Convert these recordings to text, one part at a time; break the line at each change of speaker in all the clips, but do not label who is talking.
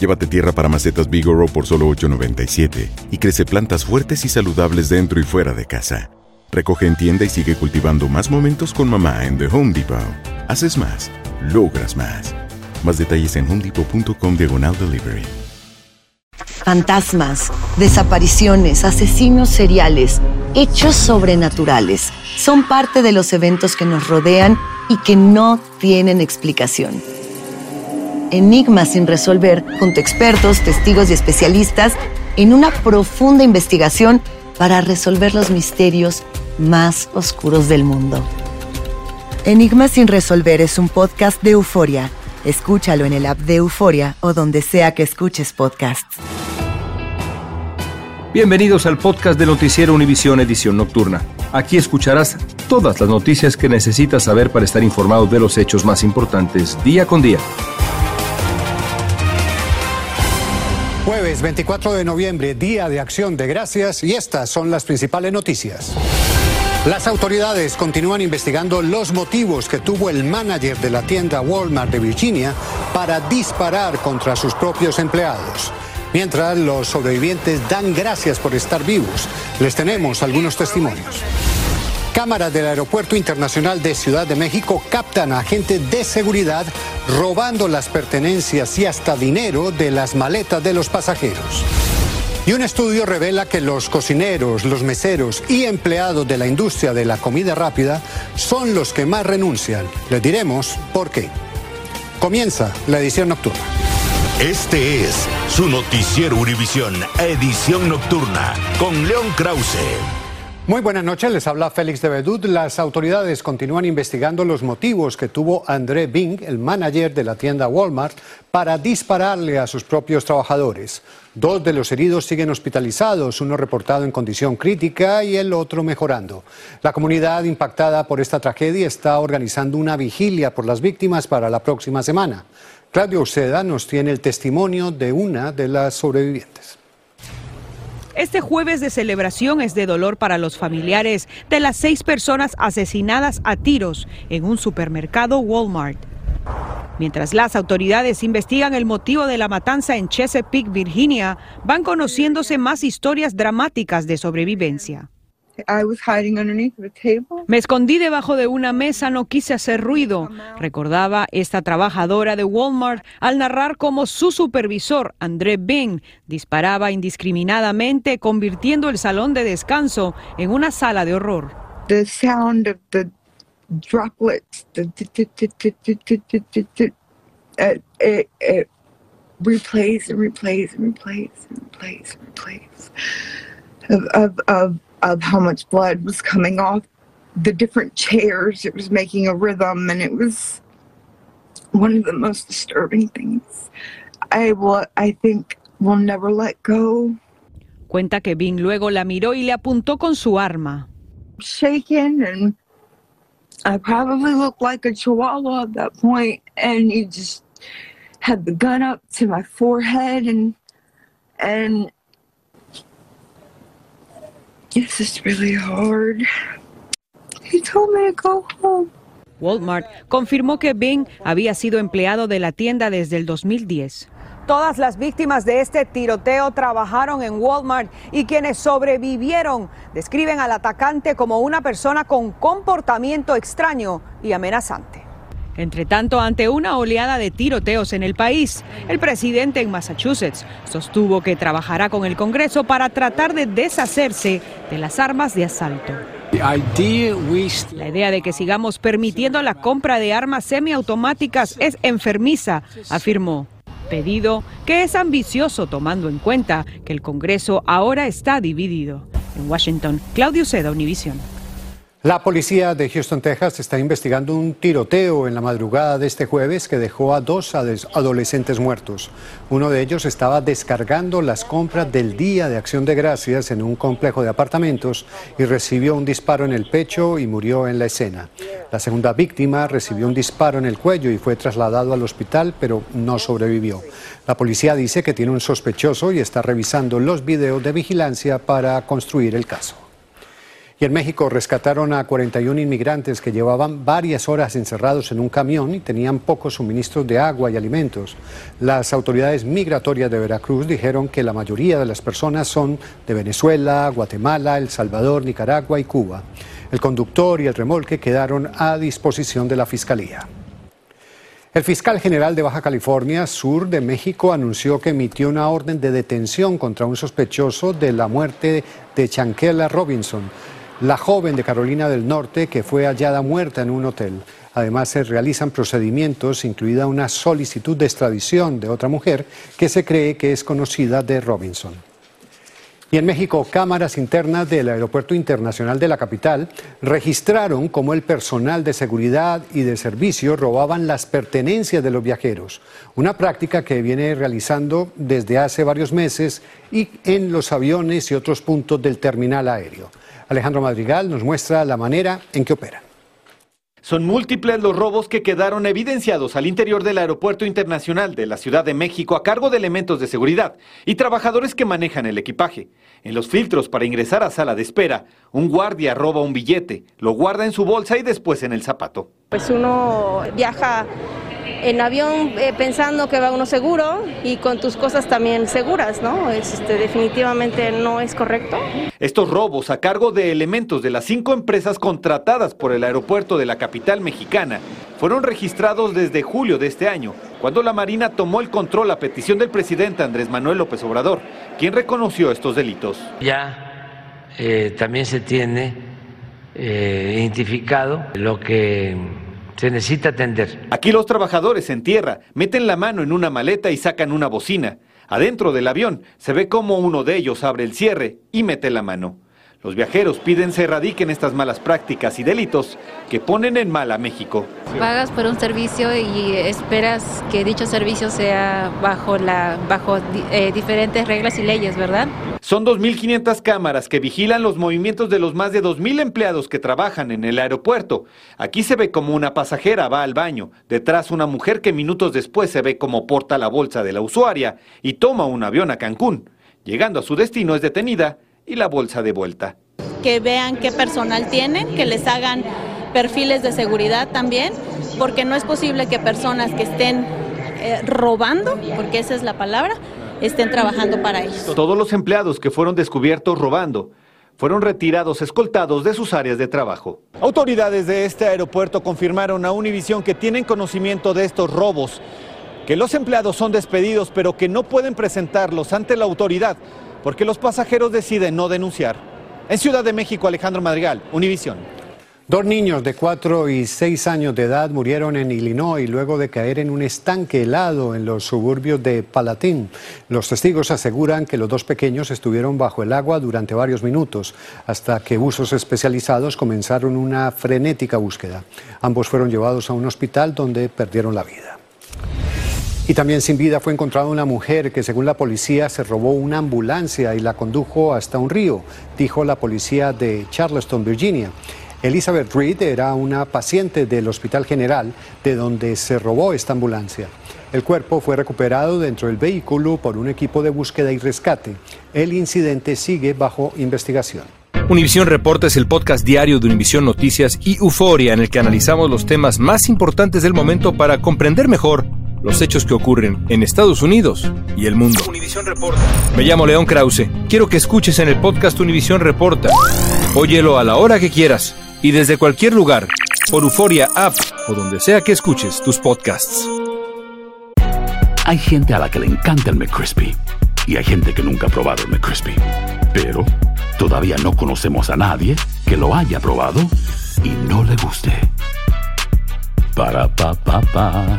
Llévate tierra para macetas Bigoro por solo $8.97 y crece plantas fuertes y saludables dentro y fuera de casa. Recoge en tienda y sigue cultivando más momentos con mamá en The Home Depot. Haces más, logras más. Más detalles en homedepot.com diagonal delivery.
Fantasmas, desapariciones, asesinos seriales, hechos sobrenaturales son parte de los eventos que nos rodean y que no tienen explicación. Enigmas sin resolver junto a expertos, testigos y especialistas en una profunda investigación para resolver los misterios más oscuros del mundo. Enigmas sin resolver es un podcast de euforia. Escúchalo en el app de Euforia o donde sea que escuches podcasts.
Bienvenidos al podcast de Noticiero Univisión Edición Nocturna. Aquí escucharás todas las noticias que necesitas saber para estar informado de los hechos más importantes día con día.
Jueves 24 de noviembre, Día de Acción de Gracias, y estas son las principales noticias. Las autoridades continúan investigando los motivos que tuvo el manager de la tienda Walmart de Virginia para disparar contra sus propios empleados. Mientras los sobrevivientes dan gracias por estar vivos, les tenemos algunos testimonios. Cámaras del Aeropuerto Internacional de Ciudad de México captan a agentes de seguridad robando las pertenencias y hasta dinero de las maletas de los pasajeros. Y un estudio revela que los cocineros, los meseros y empleados de la industria de la comida rápida son los que más renuncian. Les diremos por qué. Comienza la edición nocturna.
Este es su noticiero Univisión, edición nocturna, con León Krause.
Muy buenas noches, les habla Félix de Bedut. Las autoridades continúan investigando los motivos que tuvo André Bing, el manager de la tienda Walmart, para dispararle a sus propios trabajadores. Dos de los heridos siguen hospitalizados, uno reportado en condición crítica y el otro mejorando. La comunidad impactada por esta tragedia está organizando una vigilia por las víctimas para la próxima semana. Claudio Uceda nos tiene el testimonio de una de las sobrevivientes.
Este jueves de celebración es de dolor para los familiares de las seis personas asesinadas a tiros en un supermercado Walmart. Mientras las autoridades investigan el motivo de la matanza en Chesapeake, Virginia, van conociéndose más historias dramáticas de sobrevivencia. Me escondí debajo de una mesa, no quise hacer ruido, recordaba esta trabajadora de Walmart al narrar cómo su supervisor, André Bing, disparaba indiscriminadamente, convirtiendo el salón de descanso en una sala de horror.
The sound of the droplets, the it, it replays and replays and replays and replays and replays of, of, of of how much blood was coming off the different chairs. It was making a rhythm, and it was one of the most disturbing things. I will, I think, will never let go.
Cuenta que Bing luego la miró y le apuntó con su arma.
Shaken, and I probably looked like a chihuahua at that point, and he just had the gun up to my forehead, and and This is really hard. He told me to go home.
Walmart confirmó que Bing había sido empleado de la tienda desde el 2010. Todas las víctimas de este tiroteo trabajaron en Walmart y quienes sobrevivieron describen al atacante como una persona con comportamiento extraño y amenazante. Entre tanto, ante una oleada de tiroteos en el país, el presidente en Massachusetts sostuvo que trabajará con el Congreso para tratar de deshacerse de las armas de asalto. La idea de que sigamos permitiendo la compra de armas semiautomáticas es enfermiza, afirmó. Pedido que es ambicioso tomando en cuenta que el Congreso ahora está dividido. En Washington, Claudio Seda, Univision.
La policía de Houston, Texas, está investigando un tiroteo en la madrugada de este jueves que dejó a dos adolescentes muertos. Uno de ellos estaba descargando las compras del Día de Acción de Gracias en un complejo de apartamentos y recibió un disparo en el pecho y murió en la escena. La segunda víctima recibió un disparo en el cuello y fue trasladado al hospital, pero no sobrevivió. La policía dice que tiene un sospechoso y está revisando los videos de vigilancia para construir el caso. Y en México rescataron a 41 inmigrantes que llevaban varias horas encerrados en un camión y tenían pocos suministros de agua y alimentos. Las autoridades migratorias de Veracruz dijeron que la mayoría de las personas son de Venezuela, Guatemala, El Salvador, Nicaragua y Cuba. El conductor y el remolque quedaron a disposición de la Fiscalía. El fiscal general de Baja California Sur de México anunció que emitió una orden de detención contra un sospechoso de la muerte de Chanquela Robinson la joven de Carolina del Norte que fue hallada muerta en un hotel. Además, se realizan procedimientos, incluida una solicitud de extradición de otra mujer que se cree que es conocida de Robinson. Y en México, cámaras internas del Aeropuerto Internacional de la capital registraron cómo el personal de seguridad y de servicio robaban las pertenencias de los viajeros, una práctica que viene realizando desde hace varios meses y en los aviones y otros puntos del terminal aéreo. Alejandro Madrigal nos muestra la manera en que opera.
Son múltiples los robos que quedaron evidenciados al interior del Aeropuerto Internacional de la Ciudad de México a cargo de elementos de seguridad y trabajadores que manejan el equipaje. En los filtros para ingresar a sala de espera, un guardia roba un billete, lo guarda en su bolsa y después en el zapato.
Pues uno viaja en avión eh, pensando que va uno seguro y con tus cosas también seguras, ¿no? Este, definitivamente no es correcto.
Estos robos a cargo de elementos de las cinco empresas contratadas por el aeropuerto de la capital mexicana fueron registrados desde julio de este año, cuando la Marina tomó el control a petición del presidente Andrés Manuel López Obrador, quien reconoció estos delitos.
Ya eh, también se tiene eh, identificado lo que se necesita atender.
Aquí los trabajadores en tierra meten la mano en una maleta y sacan una bocina. Adentro del avión se ve cómo uno de ellos abre el cierre y mete la mano. Los viajeros piden se erradiquen estas malas prácticas y delitos que ponen en mal a México.
Pagas por un servicio y esperas que dicho servicio sea bajo, la, bajo eh, diferentes reglas y leyes, ¿verdad?
Son 2.500 cámaras que vigilan los movimientos de los más de 2.000 empleados que trabajan en el aeropuerto. Aquí se ve como una pasajera va al baño, detrás una mujer que minutos después se ve como porta la bolsa de la usuaria y toma un avión a Cancún. Llegando a su destino es detenida y la bolsa de vuelta.
Que vean qué personal tienen, que les hagan perfiles de seguridad también, porque no es posible que personas que estén eh, robando, porque esa es la palabra, estén trabajando para ellos.
Todos los empleados que fueron descubiertos robando fueron retirados escoltados de sus áreas de trabajo. Autoridades de este aeropuerto confirmaron a Univision que tienen conocimiento de estos robos, que los empleados son despedidos pero que no pueden presentarlos ante la autoridad porque los pasajeros deciden no denunciar. En Ciudad de México, Alejandro Madrigal, Univisión.
Dos niños de 4 y 6 años de edad murieron en Illinois luego de caer en un estanque helado en los suburbios de Palatín. Los testigos aseguran que los dos pequeños estuvieron bajo el agua durante varios minutos hasta que buzos especializados comenzaron una frenética búsqueda. Ambos fueron llevados a un hospital donde perdieron la vida. Y también sin vida fue encontrada una mujer que según la policía se robó una ambulancia y la condujo hasta un río, dijo la policía de Charleston, Virginia. Elizabeth Reed era una paciente del Hospital General de donde se robó esta ambulancia. El cuerpo fue recuperado dentro del vehículo por un equipo de búsqueda y rescate. El incidente sigue bajo investigación.
Univisión Reporta es el podcast diario de Univisión Noticias y Euforia en el que analizamos los temas más importantes del momento para comprender mejor los hechos que ocurren en Estados Unidos y el mundo. Me llamo León Krause. Quiero que escuches en el podcast Univisión Reporta. Óyelo a la hora que quieras y desde cualquier lugar por Euforia App o donde sea que escuches tus podcasts.
Hay gente a la que le encanta el McCrispy y hay gente que nunca ha probado el McCrispy. Pero todavía no conocemos a nadie que lo haya probado y no le guste. Para pa pa pa.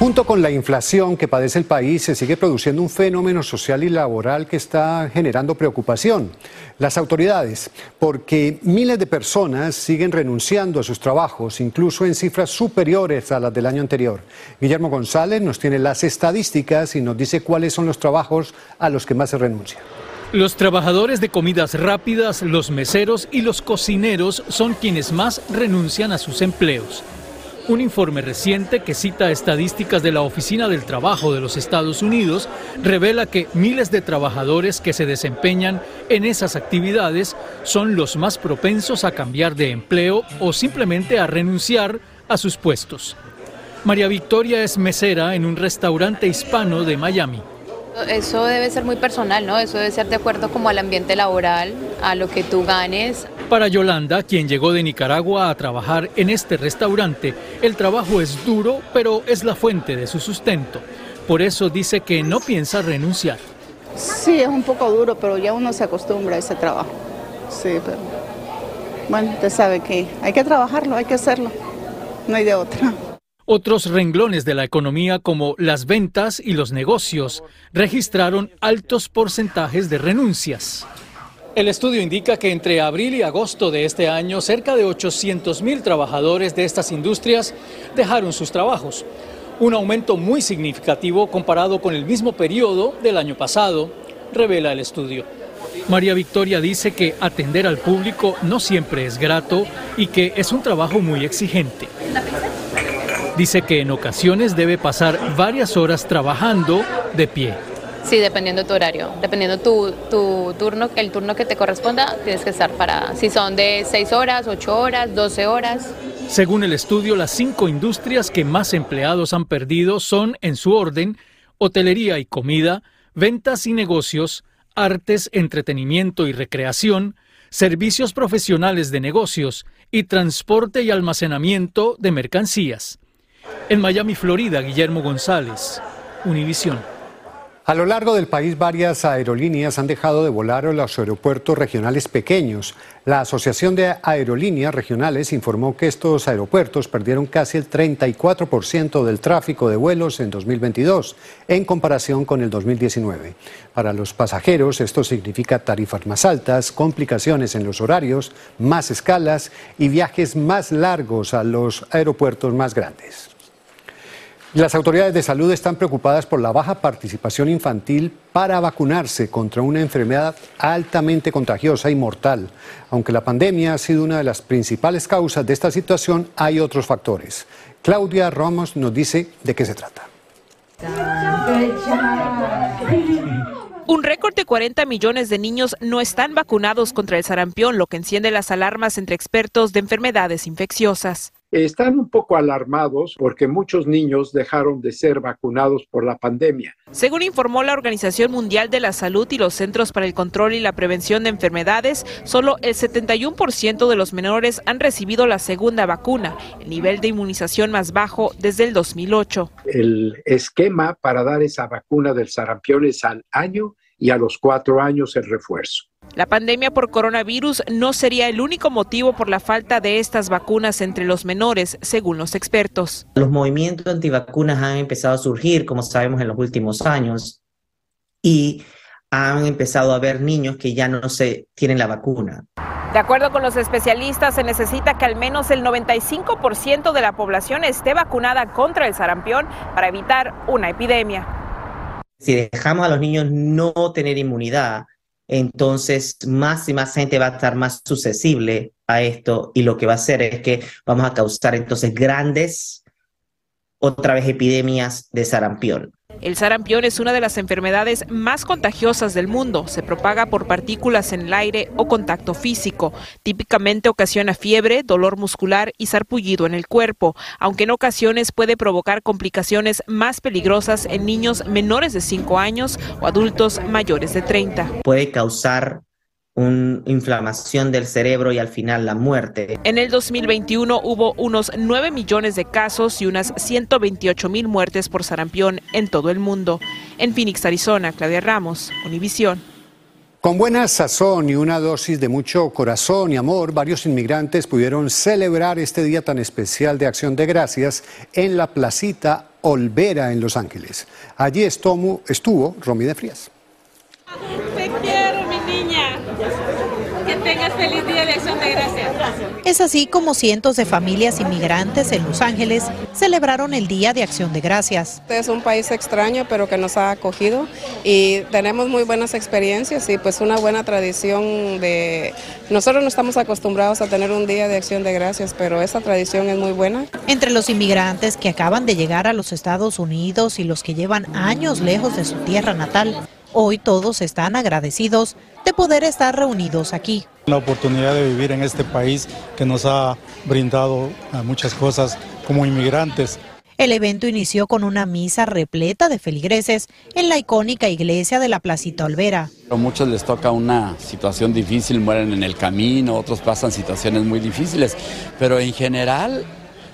Junto con la inflación que padece el país, se sigue produciendo un fenómeno social y laboral que está generando preocupación. Las autoridades, porque miles de personas siguen renunciando a sus trabajos, incluso en cifras superiores a las del año anterior. Guillermo González nos tiene las estadísticas y nos dice cuáles son los trabajos a los que más se renuncia.
Los trabajadores de comidas rápidas, los meseros y los cocineros son quienes más renuncian a sus empleos. Un informe reciente que cita estadísticas de la Oficina del Trabajo de los Estados Unidos revela que miles de trabajadores que se desempeñan en esas actividades son los más propensos a cambiar de empleo o simplemente a renunciar a sus puestos. María Victoria es mesera en un restaurante hispano de Miami.
Eso debe ser muy personal, ¿no? Eso debe ser de acuerdo como al ambiente laboral, a lo que tú ganes.
Para Yolanda, quien llegó de Nicaragua a trabajar en este restaurante, el trabajo es duro, pero es la fuente de su sustento. Por eso dice que no piensa renunciar.
Sí, es un poco duro, pero ya uno se acostumbra a ese trabajo. Sí, pero bueno, usted sabe que hay que trabajarlo, hay que hacerlo. No hay de otra.
Otros renglones de la economía como las ventas y los negocios registraron altos porcentajes de renuncias. El estudio indica que entre abril y agosto de este año cerca de 800 mil trabajadores de estas industrias dejaron sus trabajos, un aumento muy significativo comparado con el mismo periodo del año pasado, revela el estudio. María Victoria dice que atender al público no siempre es grato y que es un trabajo muy exigente. Dice que en ocasiones debe pasar varias horas trabajando de pie.
Sí, dependiendo de tu horario, dependiendo tu, tu turno, el turno que te corresponda, tienes que estar para, si son de 6 horas, 8 horas, 12 horas.
Según el estudio, las cinco industrias que más empleados han perdido son, en su orden, hotelería y comida, ventas y negocios, artes, entretenimiento y recreación, servicios profesionales de negocios y transporte y almacenamiento de mercancías. En Miami, Florida, Guillermo González, Univisión.
A lo largo del país, varias aerolíneas han dejado de volar a los aeropuertos regionales pequeños. La Asociación de Aerolíneas Regionales informó que estos aeropuertos perdieron casi el 34% del tráfico de vuelos en 2022, en comparación con el 2019. Para los pasajeros, esto significa tarifas más altas, complicaciones en los horarios, más escalas y viajes más largos a los aeropuertos más grandes. Las autoridades de salud están preocupadas por la baja participación infantil para vacunarse contra una enfermedad altamente contagiosa y mortal. Aunque la pandemia ha sido una de las principales causas de esta situación, hay otros factores. Claudia Ramos nos dice de qué se trata.
Un récord de 40 millones de niños no están vacunados contra el sarampión, lo que enciende las alarmas entre expertos de enfermedades infecciosas.
Están un poco alarmados porque muchos niños dejaron de ser vacunados por la pandemia.
Según informó la Organización Mundial de la Salud y los Centros para el Control y la Prevención de Enfermedades, solo el 71% de los menores han recibido la segunda vacuna, el nivel de inmunización más bajo desde el 2008.
El esquema para dar esa vacuna del sarampión es al año y a los cuatro años el refuerzo.
La pandemia por coronavirus no sería el único motivo por la falta de estas vacunas entre los menores, según los expertos.
Los movimientos antivacunas han empezado a surgir, como sabemos, en los últimos años y han empezado a haber niños que ya no se tienen la vacuna.
De acuerdo con los especialistas, se necesita que al menos el 95% de la población esté vacunada contra el sarampión para evitar una epidemia.
Si dejamos a los niños no tener inmunidad, entonces más y más gente va a estar más susceptible a esto y lo que va a hacer es que vamos a causar entonces grandes, otra vez epidemias de sarampión.
El sarampión es una de las enfermedades más contagiosas del mundo. Se propaga por partículas en el aire o contacto físico. Típicamente ocasiona fiebre, dolor muscular y sarpullido en el cuerpo, aunque en ocasiones puede provocar complicaciones más peligrosas en niños menores de 5 años o adultos mayores de 30.
Puede causar una inflamación del cerebro y al final la muerte.
En el 2021 hubo unos 9 millones de casos y unas 128 mil muertes por sarampión en todo el mundo. En Phoenix, Arizona, Claudia Ramos, Univisión.
Con buena sazón y una dosis de mucho corazón y amor, varios inmigrantes pudieron celebrar este día tan especial de acción de gracias en la placita Olvera en Los Ángeles. Allí estuvo, estuvo Romy de Frías.
Te quiero, mi niña. Que tengas feliz día de acción de gracias.
Es así como cientos de familias inmigrantes en Los Ángeles celebraron el Día de Acción de Gracias.
Este es un país extraño, pero que nos ha acogido y tenemos muy buenas experiencias y pues una buena tradición de... Nosotros no estamos acostumbrados a tener un Día de Acción de Gracias, pero esa tradición es muy buena.
Entre los inmigrantes que acaban de llegar a los Estados Unidos y los que llevan años lejos de su tierra natal, Hoy todos están agradecidos de poder estar reunidos aquí.
La oportunidad de vivir en este país que nos ha brindado eh, muchas cosas como inmigrantes.
El evento inició con una misa repleta de feligreses en la icónica iglesia de la Placita Olvera.
A muchos les toca una situación difícil, mueren en el camino, otros pasan situaciones muy difíciles, pero en general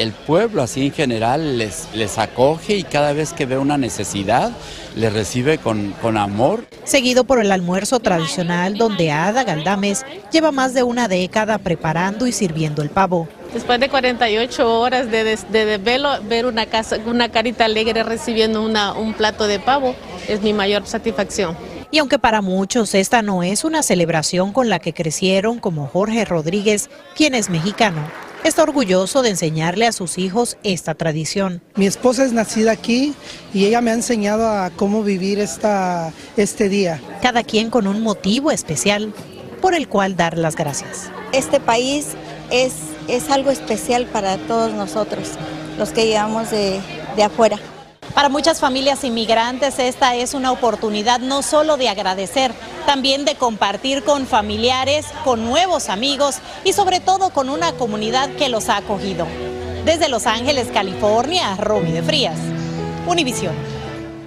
el pueblo así en general les, les acoge y cada vez que ve una necesidad les recibe con, con amor.
Seguido por el almuerzo tradicional donde Ada Galdames lleva más de una década preparando y sirviendo el pavo.
Después de 48 horas de, de, ver una, casa, una carita alegre recibiendo una, un plato de pavo es mi mayor satisfacción.
Y aunque para muchos esta no es una celebración con la que crecieron como Jorge Rodríguez, quien es mexicano, está orgulloso de enseñarle a sus hijos esta tradición.
Mi esposa es nacida aquí y ella me ha enseñado a cómo vivir esta, este día.
Cada quien con un motivo especial por el cual dar las gracias.
Este país es, es algo especial para todos nosotros, los que llegamos de, de afuera.
Para muchas familias inmigrantes esta es una oportunidad no solo de agradecer, también de compartir con familiares, con nuevos amigos y sobre todo con una comunidad que los ha acogido. Desde Los Ángeles, California, Romy de Frías, Univisión.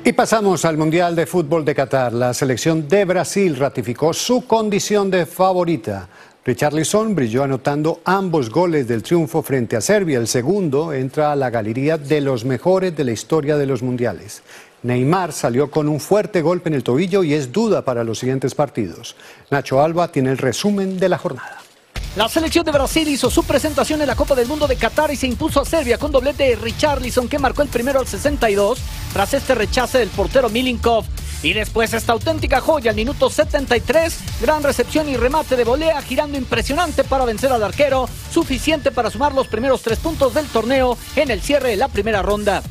Y pasamos al Mundial de Fútbol de Qatar. La selección de Brasil ratificó su condición de favorita. Richarlison brilló anotando ambos goles del triunfo frente a Serbia. El segundo entra a la galería de los mejores de la historia de los mundiales. Neymar salió con un fuerte golpe en el tobillo y es duda para los siguientes partidos. Nacho Alba tiene el resumen de la jornada.
La selección de Brasil hizo su presentación en la Copa del Mundo de Qatar y se impuso a Serbia con doblete de Richarlison que marcó el primero al 62 tras este rechace del portero Milinkov. Y después esta auténtica joya al minuto 73, gran recepción y remate de volea girando impresionante para vencer al arquero, suficiente para sumar los primeros tres puntos del torneo en el cierre de la primera ronda.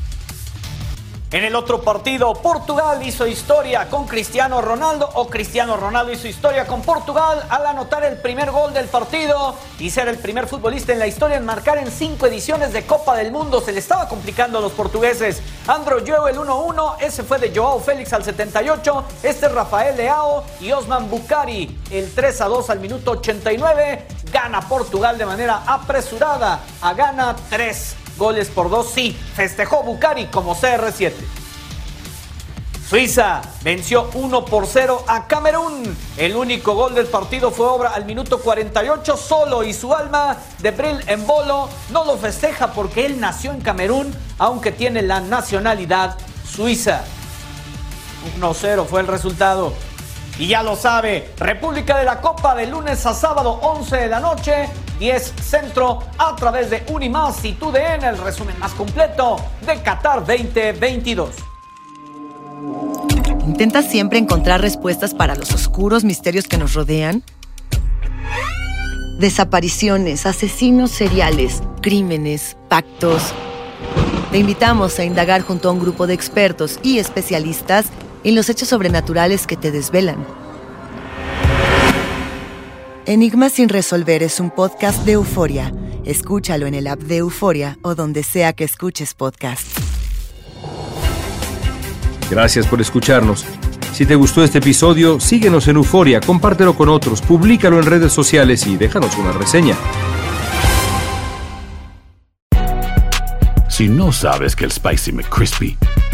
En el otro partido, Portugal hizo historia con Cristiano Ronaldo o Cristiano Ronaldo hizo historia con Portugal al anotar el primer gol del partido y ser el primer futbolista en la historia en marcar en cinco ediciones de Copa del Mundo. Se le estaba complicando a los portugueses. Andro Joe el 1-1, ese fue de Joao Félix al 78, este es Rafael Leao y Osman Bucari el 3-2 al minuto 89. Gana Portugal de manera apresurada a gana 3 goles por dos. Sí, festejó Bucari como CR7. Suiza venció 1 por 0 a Camerún. El único gol del partido fue obra al minuto 48 solo y su alma de Brill en bolo no lo festeja porque él nació en Camerún, aunque tiene la nacionalidad suiza. 1-0 fue el resultado. Y ya lo sabe, República de la Copa de lunes a sábado 11 de la noche, 10 Centro, a través de Unimás y TUDN, el resumen más completo de Qatar 2022.
¿Intentas siempre encontrar respuestas para los oscuros misterios que nos rodean? Desapariciones, asesinos seriales, crímenes, pactos. Te invitamos a indagar junto a un grupo de expertos y especialistas en los hechos sobrenaturales que te desvelan. Enigma sin resolver es un podcast de euforia. Escúchalo en el app de Euforia o donde sea que escuches podcast.
Gracias por escucharnos. Si te gustó este episodio, síguenos en Euforia, compártelo con otros, públicalo en redes sociales y déjanos una reseña.
Si no sabes que el Spicy McCrispy